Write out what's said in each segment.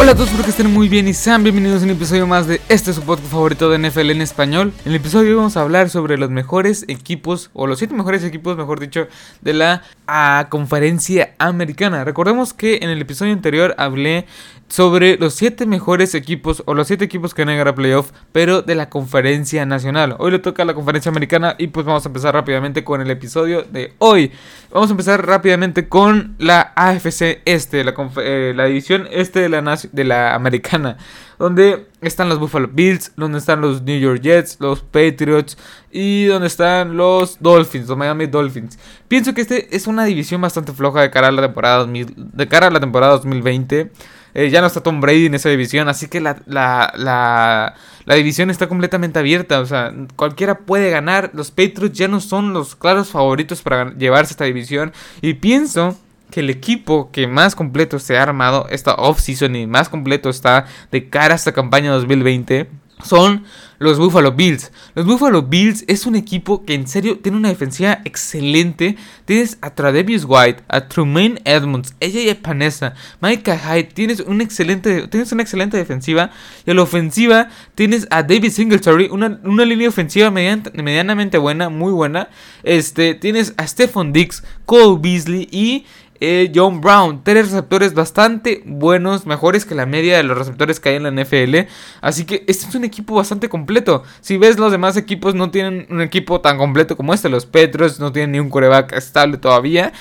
Hola a todos, espero que estén muy bien y sean bienvenidos a un episodio más de este su podcast favorito de NFL en español. En el episodio hoy vamos a hablar sobre los mejores equipos, o los 7 mejores equipos, mejor dicho, de la ah, conferencia americana. Recordemos que en el episodio anterior hablé sobre los 7 mejores equipos, o los 7 equipos que van a llegar playoff, pero de la conferencia nacional. Hoy le toca a la conferencia americana y pues vamos a empezar rápidamente con el episodio de hoy. Vamos a empezar rápidamente con la AFC Este, la, eh, la división este de la, de la americana, donde están los Buffalo Bills, donde están los New York Jets, los Patriots y donde están los Dolphins, los Miami Dolphins. Pienso que este es una división bastante floja de cara a la temporada, de cara a la temporada 2020. Eh, ya no está Tom Brady en esa división, así que la, la, la, la, división está completamente abierta. O sea, cualquiera puede ganar. Los Patriots ya no son los claros favoritos para llevarse esta división. Y pienso que el equipo que más completo se ha armado esta off-season y más completo está de cara a esta campaña 2020 son los Buffalo Bills. Los Buffalo Bills es un equipo que en serio tiene una defensiva excelente. Tienes a Tradevius White, a Trumaine Edmonds, ella Panessa, Micah Hyde. Tienes, un excelente, tienes una excelente defensiva. Y a la ofensiva tienes a David Singletary, una, una línea ofensiva medianamente buena, muy buena. Este, tienes a Stephon Dix, Cole Beasley y eh, John Brown. Tres receptores bastante buenos, mejores que la media de los receptores que hay en la NFL. Así que este es un equipo bastante completo. Si ves los demás equipos no tienen un equipo tan completo como este. Los Petros no tienen ni un coreback estable todavía.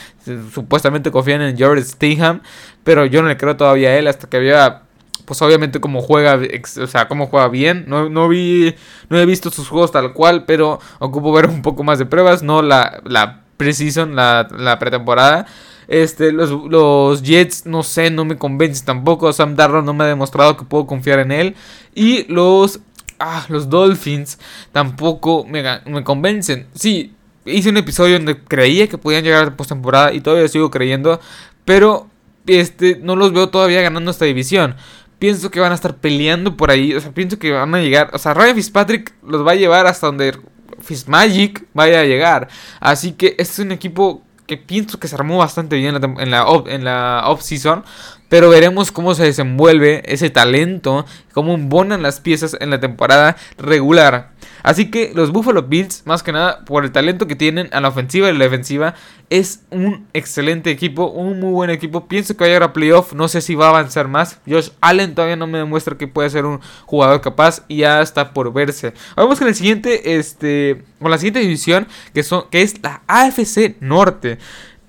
Supuestamente confían en George Stingham. Pero yo no le creo todavía a él hasta que había pues obviamente como juega, o sea, cómo juega bien. No, no, vi, no he visto sus juegos tal cual, pero ocupo ver un poco más de pruebas, no la, la preseason, la, la pretemporada. Este, los, los Jets, no sé, no me convencen tampoco. Sam Darnold no me ha demostrado que puedo confiar en él. Y los, ah, los Dolphins tampoco me, me convencen. Sí, hice un episodio donde creía que podían llegar a postemporada y todavía sigo creyendo. Pero este, no los veo todavía ganando esta división. Pienso que van a estar peleando por ahí. O sea, pienso que van a llegar. O sea, Ryan Fitzpatrick los va a llevar hasta donde Fitzmagic vaya a llegar. Así que este es un equipo que pienso que se armó bastante bien en la, off-season. Pero veremos cómo se desenvuelve ese talento, cómo embonan las piezas en la temporada regular. Así que los Buffalo Bills, más que nada por el talento que tienen a la ofensiva y la defensiva, es un excelente equipo, un muy buen equipo. Pienso que va a llegar a playoff, no sé si va a avanzar más. Josh Allen todavía no me demuestra que puede ser un jugador capaz y ya está por verse. Vamos con el siguiente, este, con la siguiente división que son, que es la AFC Norte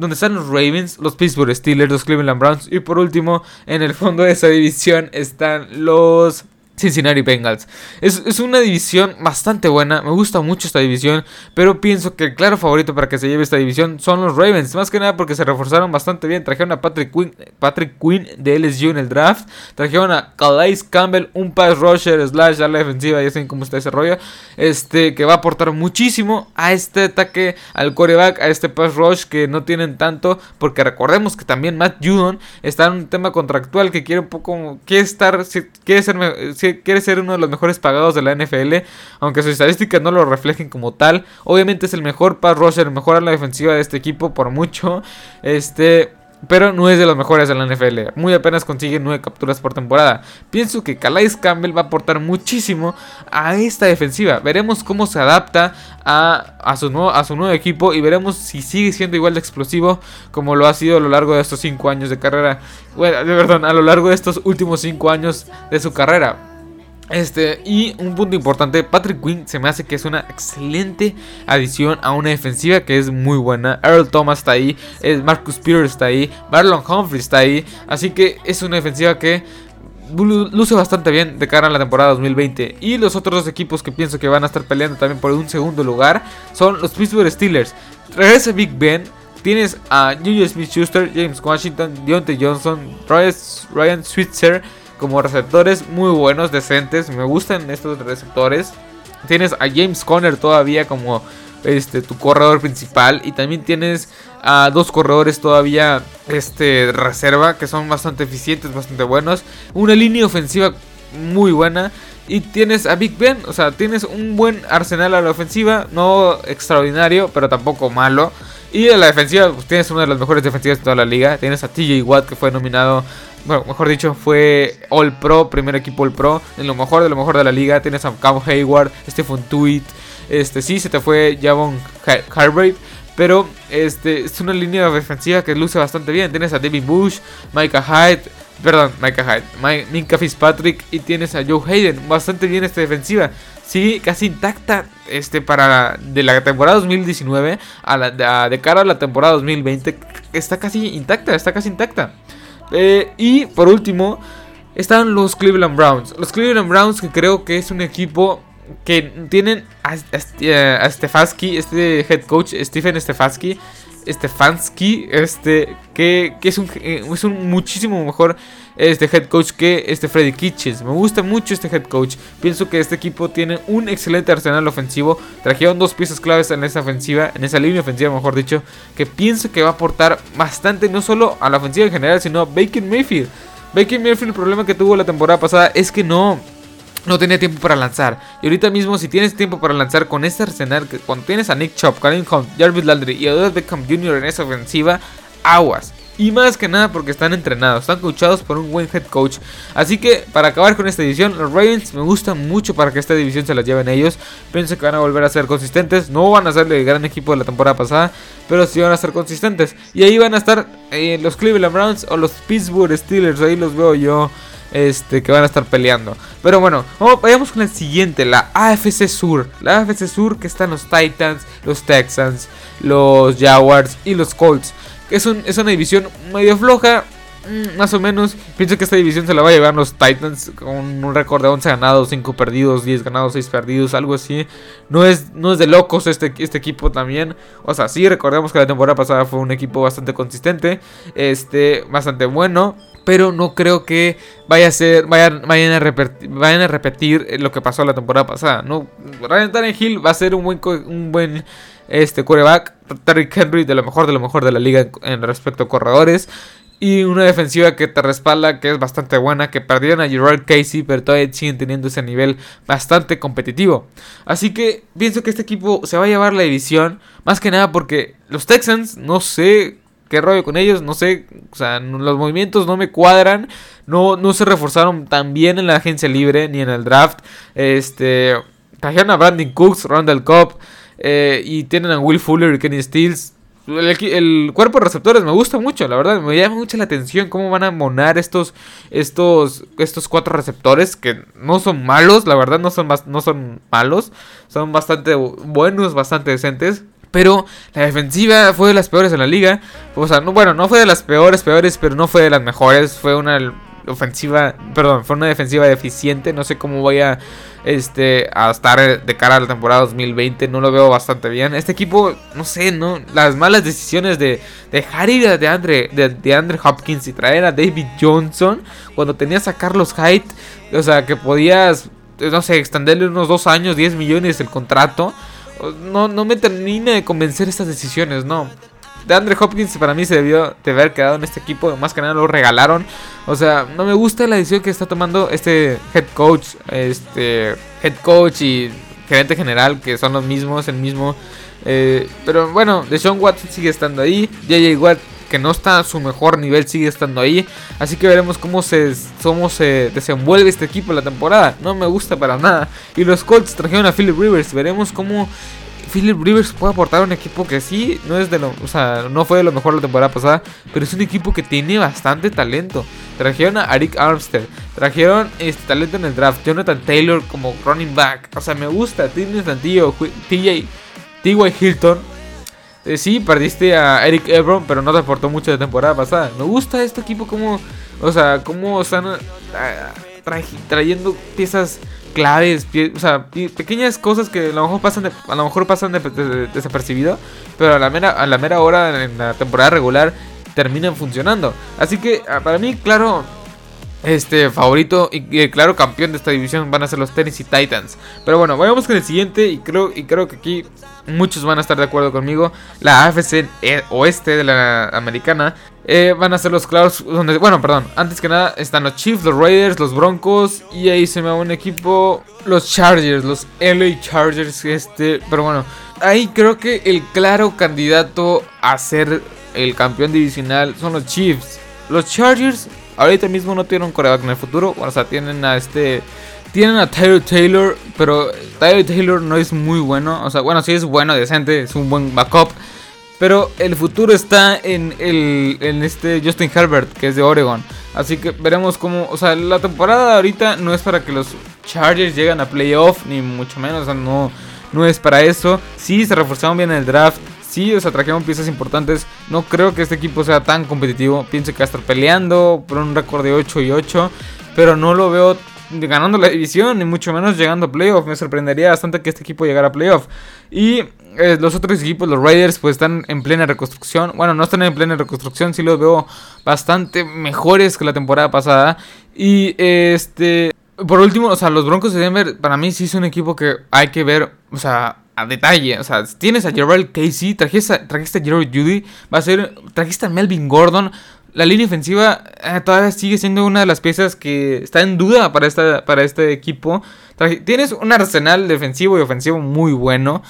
donde están los Ravens, los Pittsburgh Steelers, los Cleveland Browns y por último en el fondo de esa división están los Cincinnati Bengals. Es, una división bastante buena, me gusta mucho esta división, pero pienso que el claro favorito para que se lleve esta división son los Ravens, más que nada porque se reforzaron bastante bien, trajeron a Patrick Quinn, Patrick Quinn de LSU en el draft, trajeron a Calais Campbell, un pass rusher slash a la defensiva, ya saben cómo está ese rollo, este, que va a aportar muchísimo a este ataque, al coreback, a este pass rush que no tienen tanto, porque recordemos que también Matt Judon está en un tema contractual que quiere un poco, quiere estar, quiere ser, quiere ser uno de los mejores pagados de la NFL, aunque sus estadísticas no lo reflejen como tal. Obviamente es el mejor pass rusher, mejor a la defensiva de este equipo por mucho. Este, pero no es de los mejores de la NFL. Muy apenas consigue 9 capturas por temporada. Pienso que Calais Campbell va a aportar muchísimo a esta defensiva. Veremos cómo se adapta a, su, nuevo, a su nuevo equipo y veremos si sigue siendo igual de explosivo como lo ha sido a lo largo de estos 5 años de carrera. Bueno, perdón, a lo largo de estos últimos 5 años de su carrera. Este, y un punto importante, Patrick Quinn se me hace que es una excelente adición a una defensiva que es muy buena. Earl Thomas está ahí, Marcus Peters está ahí, Marlon Humphrey está ahí. Así que es una defensiva que luce bastante bien de cara a la temporada 2020. Y los otros dos equipos que pienso que van a estar peleando también por un segundo lugar son los Pittsburgh Steelers. Regresa Big Ben. Tienes a Juju Smith Schuster, James Washington, Deontay Johnson, Ryan Switzer como receptores muy buenos, decentes. Me gustan estos receptores. Tienes a James Conner todavía como este tu corredor principal y también tienes a dos corredores todavía este reserva que son bastante eficientes, bastante buenos. Una línea ofensiva muy buena y tienes a Big Ben, o sea, tienes un buen arsenal a la ofensiva, no extraordinario, pero tampoco malo. Y en la defensiva, pues tienes una de las mejores defensivas de toda la liga. Tienes a TJ Watt, que fue nominado bueno, mejor dicho, fue All Pro, primer equipo All Pro, de lo mejor de lo mejor de la liga. Tienes a Cam Hayward, Stephen Tweet, este sí, se te fue Javon Hargrave. Pero este, es una línea defensiva que luce bastante bien. Tienes a David Bush, Micah Hyde, perdón, Micah Hyde, Minka Fitzpatrick y tienes a Joe Hayden. Bastante bien esta defensiva. Sí, casi intacta este, para de la temporada 2019 a la, de cara a la temporada 2020. Está casi intacta, está casi intacta. Eh, y por último, están los Cleveland Browns. Los Cleveland Browns que creo que es un equipo que tienen a, a, Stefanski, este head coach, Stephen Stefanski. Stefanski, este, que, que es, un, eh, es un muchísimo mejor este head coach que este Freddy Kitchens. Me gusta mucho este head coach. Pienso que este equipo tiene un excelente arsenal ofensivo. Trajeron dos piezas claves en esa ofensiva, en esa línea ofensiva, mejor dicho, que pienso que va a aportar bastante no solo a la ofensiva en general, sino a Bacon Mayfield. Bacon Mayfield, el problema que tuvo la temporada pasada es que no no tenía tiempo para lanzar. Y ahorita mismo, si tienes tiempo para lanzar con este arsenal, que cuando tienes a Nick Chop, Karim Hunt, Jarvis Landry y Odell Beckham Jr. en esa ofensiva, aguas. Y más que nada porque están entrenados, están coachados por un buen head coach. Así que para acabar con esta división, los Ravens me gustan mucho para que esta división se las lleven ellos. Pienso que van a volver a ser consistentes. No van a ser el gran equipo de la temporada pasada, pero sí van a ser consistentes. Y ahí van a estar eh, los Cleveland Browns o los Pittsburgh Steelers. Ahí los veo yo este, que van a estar peleando. Pero bueno, vayamos con el siguiente, la AFC Sur. La AFC Sur que están los Titans, los Texans, los Jaguars y los Colts. Es, una división medio floja, mm, más o menos. Pienso que esta división se la va a llevar los Titans con un récord de 11 ganados, 5 perdidos, 10 ganados, 6 perdidos, algo así. No es, no es de locos este, este equipo también. O sea, sí, recordemos que la temporada pasada fue un equipo bastante consistente, este, bastante bueno. Pero no creo que vaya a ser, vayan, vayan, a, repetir, vayan a repetir lo que pasó la temporada pasada. No, Ryan Tannehill va a ser un buen, un buen este quarterback, Terry Henry de lo mejor de lo mejor de la liga en, respecto a corredores. Y una defensiva que te respalda, que es bastante buena, que perdieron a Gerard Casey, pero todavía siguen teniendo ese nivel bastante competitivo. Así que pienso que este equipo se va a llevar la división, más que nada porque los Texans, no sé qué rollo con ellos, no sé, o sea, los movimientos no me cuadran, no, no se reforzaron tan bien en la agencia libre ni en el draft. Este, trajeron a Brandon Cooks, Randall Cobb. Eh, y tienen a Will Fuller y Kenny Stills. El, cuerpo de receptores me gusta mucho, la verdad. Me llama mucho la atención cómo van a monar estos, estos, estos cuatro receptores que no son malos, la verdad, no son, no son malos. Son bastante buenos, bastante decentes. Pero la defensiva fue de las peores en la liga. O sea, no, bueno, no fue de las peores, peores, pero no fue de las mejores. Fue una ofensiva, perdón, fue una defensiva deficiente. No sé cómo voy a, este, a estar de cara a la temporada 2020. No lo veo bastante bien. Este equipo, no sé, no, las malas decisiones de dejar ir a DeAndre, de, de Andre Hopkins y traer a David Johnson cuando tenías a Carlos Hyde, o sea, que podías, no sé, extenderle unos dos años, 10 millones el contrato. No, no me termina de convencer estas decisiones, no de Hopkins para mí se debió de haber quedado en este equipo. Más que nada lo regalaron. O sea, no me gusta la decisión que está tomando este head coach. Este head coach y gerente general, que son los mismos, el mismo. Eh, pero bueno, Deshaun Watson sigue estando ahí. JJ Watt, que no está a su mejor nivel, sigue estando ahí. Así que veremos cómo se, cómo se desenvuelve este equipo la temporada. No me gusta para nada. Y los Colts trajeron a Philip Rivers. Veremos cómo Philip Rivers puede aportar un equipo que sí, no es de lo, o sea, no fue de lo mejor la temporada pasada, pero es un equipo que tiene bastante talento. Trajeron a Arik Armstead, trajeron este talento en el draft, Jonathan Taylor como running back, o sea, me gusta, tiene tantillo, TJ, T.Y. Hilton. Eh, sí, perdiste a Eric Ebron, pero no te aportó mucho de temporada pasada. Me gusta este equipo como, o sea, cómo están trayendo piezas claves, o sea, pequeñas cosas que a lo mejor pasan, a lo mejor pasan desapercibido, pero a la mera, a la mera hora en la temporada regular terminan funcionando. Así que ah, para mí, claro, este favorito y, el claro campeón de esta división van a ser los Tennessee Titans. Pero bueno, vayamos con el siguiente y creo, y creo que aquí muchos van a estar de acuerdo conmigo. La AFC e, oeste de la americana eh, van a ser los claros. Donde, bueno, perdón. Antes que nada están los Chiefs, los Raiders, los Broncos. Y ahí se me va un equipo. Los Chargers, los LA Chargers. Este. Pero bueno. Ahí creo que el claro candidato a ser el campeón divisional son los Chiefs. Los Chargers ahorita mismo no tienen un coreback en el futuro. O sea, tienen a este. Tienen a Tyler Taylor, pero Tyler Taylor no es muy bueno. O sea, bueno, sí es bueno, decente, es un buen backup. Pero el futuro está en, el, en este Justin Herbert, que es de Oregon. Así que veremos cómo. O sea, la temporada ahorita no es para que los Chargers lleguen a playoff, ni mucho menos. O sea, no, no es para eso. Sí, se reforzaron bien en el draft. Sí, o sea, trajeron piezas importantes. No creo que este equipo sea tan competitivo. Pienso que va a estar peleando por un récord de 8 y 8. Pero no lo veo ganando la división, ni mucho menos llegando a playoff. Me sorprendería bastante que este equipo llegara a playoff. Y eh, los otros equipos, los Raiders, pues están en plena reconstrucción. Bueno, no están en plena reconstrucción, sí los veo bastante mejores que la temporada pasada. Y este, por último, o sea, los Broncos de Denver, para mí sí es un equipo que hay que ver, o sea, a detalle. O sea, tienes a Gerald Casey, trajiste, trajiste a Gerald Judy, va a ser, trajiste a Melvin Gordon. La línea ofensiva eh, todavía sigue siendo una de las piezas que está en duda para, esta, para este equipo. tienes un arsenal defensivo y ofensivo muy bueno.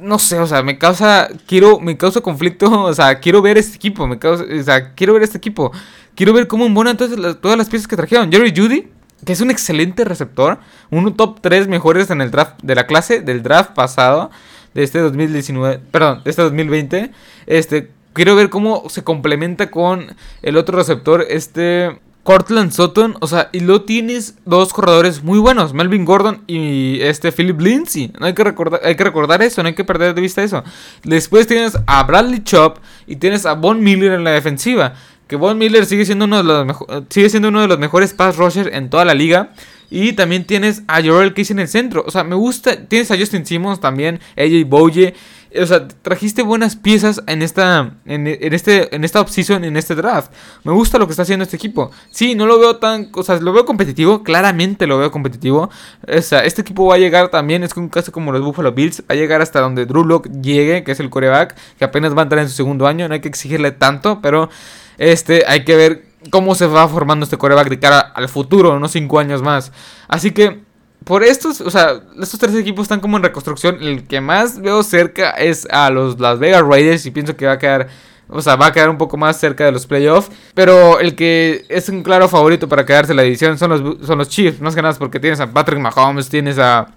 No sé, o sea, me causa. Quiero. Me causa conflicto. O sea, quiero ver este equipo. Me causa. O sea, quiero ver este equipo. Quiero ver cómo embonan todas todas las piezas que trajeron. Jerry Judy que es un excelente receptor, un top 3 mejores en el draft de la clase del draft pasado de este 2019, perdón, de este 2020. Este, quiero ver cómo se complementa con el otro receptor, este Cortland Sutton, o sea, y lo tienes dos corredores muy buenos, Melvin Gordon y este Philip Lindsay. No hay que recordar, hay que recordar eso, no hay que perder de vista eso. Después tienes a Bradley Chop y tienes a Von Miller en la defensiva que Von Miller sigue siendo uno de los mejores pass rushers en toda la liga. Y también tienes a Jorel Casey en el centro. O sea, me gusta. Tienes a Justin Simmons también, AJ Boye. O sea, trajiste buenas piezas en esta en, este en esta offseason, en este draft. Me gusta lo que está haciendo este equipo. Sí, no lo veo tan, o sea, lo veo competitivo, claramente lo veo competitivo. O sea, este equipo va a llegar también, es un caso como los Buffalo Bills, va a llegar hasta donde Drew Lock llegue, que es el coreback, que apenas va a entrar en su segundo año, no hay que exigirle tanto, pero este, hay que ver cómo se va formando este coreback de cara al futuro, unos 5 años más. Así que, por estos, o sea, estos tres equipos están como en reconstrucción. El que más veo cerca es a los Las Vegas Raiders y pienso que va a quedar. O sea, va a quedar un poco más cerca de los playoffs. Pero el que es un claro favorito para quedarse en la división son los, son los Chiefs. Más que nada porque tienes a Patrick Mahomes, tienes a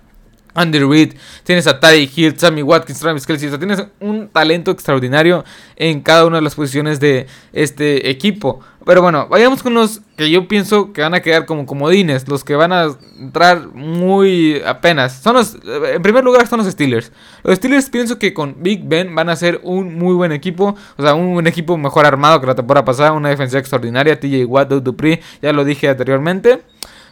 Andy Reid, tienes a Ty Hill, Sammy Watkins, Travis Kelsey, o sea, tienes un talento extraordinario en cada una de las posiciones de este equipo. Pero bueno, vayamos con los que yo pienso que van a quedar como comodines, los que van a entrar muy apenas. Son los, en primer lugar son los Steelers. Los Steelers pienso que con Big Ben van a ser un muy buen equipo, o sea, un, equipo mejor armado que la temporada pasada, una defensa extraordinaria, TJ Watt, Dupree, ya lo dije anteriormente.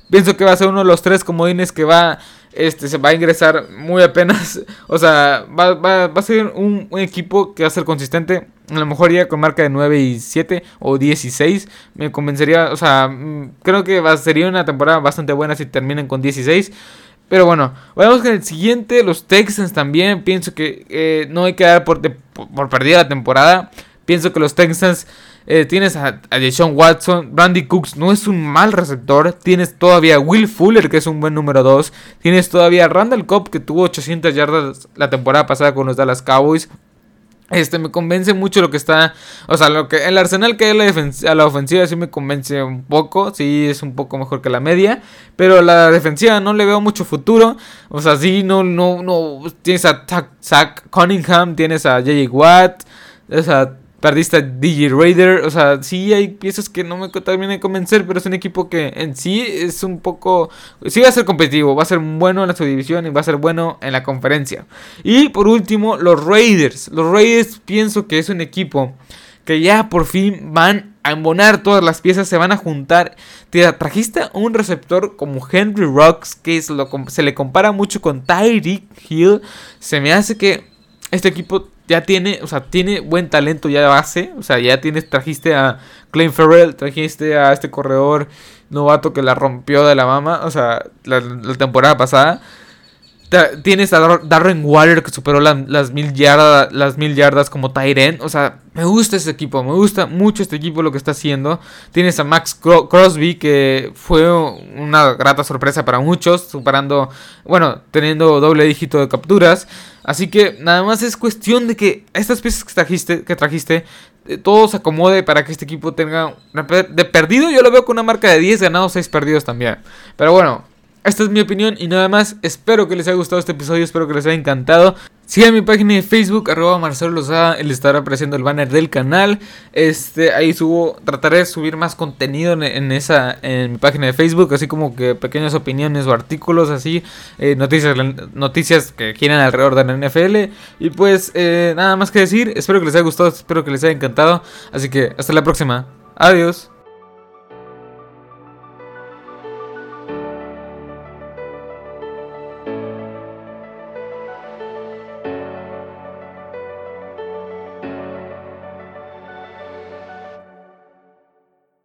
Pienso que va a ser uno de los tres comodines que va este se va a ingresar muy apenas. O sea, va, va, va a ser un, equipo que va a ser consistente. A lo mejor ya con marca de 9 y 7 o 16. Me convencería. O sea, mm, creo que va, sería una temporada bastante buena si terminan con 16. Pero bueno, vamos con el siguiente. Los Texans también. Pienso que eh, no hay que dar por, por perdida la temporada. Pienso que los Texans eh, tienes a, a Watson. Brandy Cooks no es un mal receptor. Tienes todavía a Will Fuller, que es un buen número 2. Tienes todavía a Randall Cobb, que tuvo 800 yardas la temporada pasada con los Dallas Cowboys. Este me convence mucho lo que está. O sea, lo que el arsenal que hay a la, a la ofensiva sí me convence un poco. Sí, es un poco mejor que la media. Pero la defensiva no le veo mucho futuro. O sea, sí, no, no, no. Tienes a Zach Cunningham, tienes a J.J. Watt. O sea, Perdiste a DJ Raider. O sea, sí hay piezas que no me terminan de convencer. Pero es un equipo que en sí es un poco. Sí va a ser competitivo. Va a ser bueno en la subdivisión. Y va a ser bueno en la conferencia. Y por último, los Raiders. Los Raiders pienso que es un equipo que ya por fin van a embonar todas las piezas. Se van a juntar. Te trajiste un receptor como Henry Rocks. Que es lo, se le compara mucho con Tyreek Hill. Se me hace que este equipo ya tiene, o sea, tiene buen talento ya de base. O sea, ya tienes, trajiste a Clay Farrell, trajiste a este corredor novato que la rompió de la mama, o sea, la, temporada pasada. Tienes a Darren Waller que superó las, mil yardas, las mil yardas como Tyren. O sea, me gusta este equipo, me gusta mucho este equipo lo que está haciendo. Tienes a Max Crosby que fue una grata sorpresa para muchos, superando, bueno, teniendo doble dígito de capturas. Así que nada más es cuestión de que estas piezas que trajiste, que trajiste eh, todo se acomode para que este equipo tenga de perdido yo lo veo con una marca de 10 ganados 6 perdidos también pero bueno esta es mi opinión y nada más. Espero que les haya gustado este episodio, espero que les haya encantado. Sigan mi página de Facebook, arroba Marcelo Lozada, le estará apareciendo el banner del canal. Este, ahí subo, trataré de subir más contenido en, esa, en mi página de Facebook, así como que pequeñas opiniones o artículos así, eh, noticias, noticias que quieran alrededor de la NFL. Y pues, eh, nada más que decir, espero que les haya gustado, espero que les haya encantado. Así que, hasta la próxima. Adiós.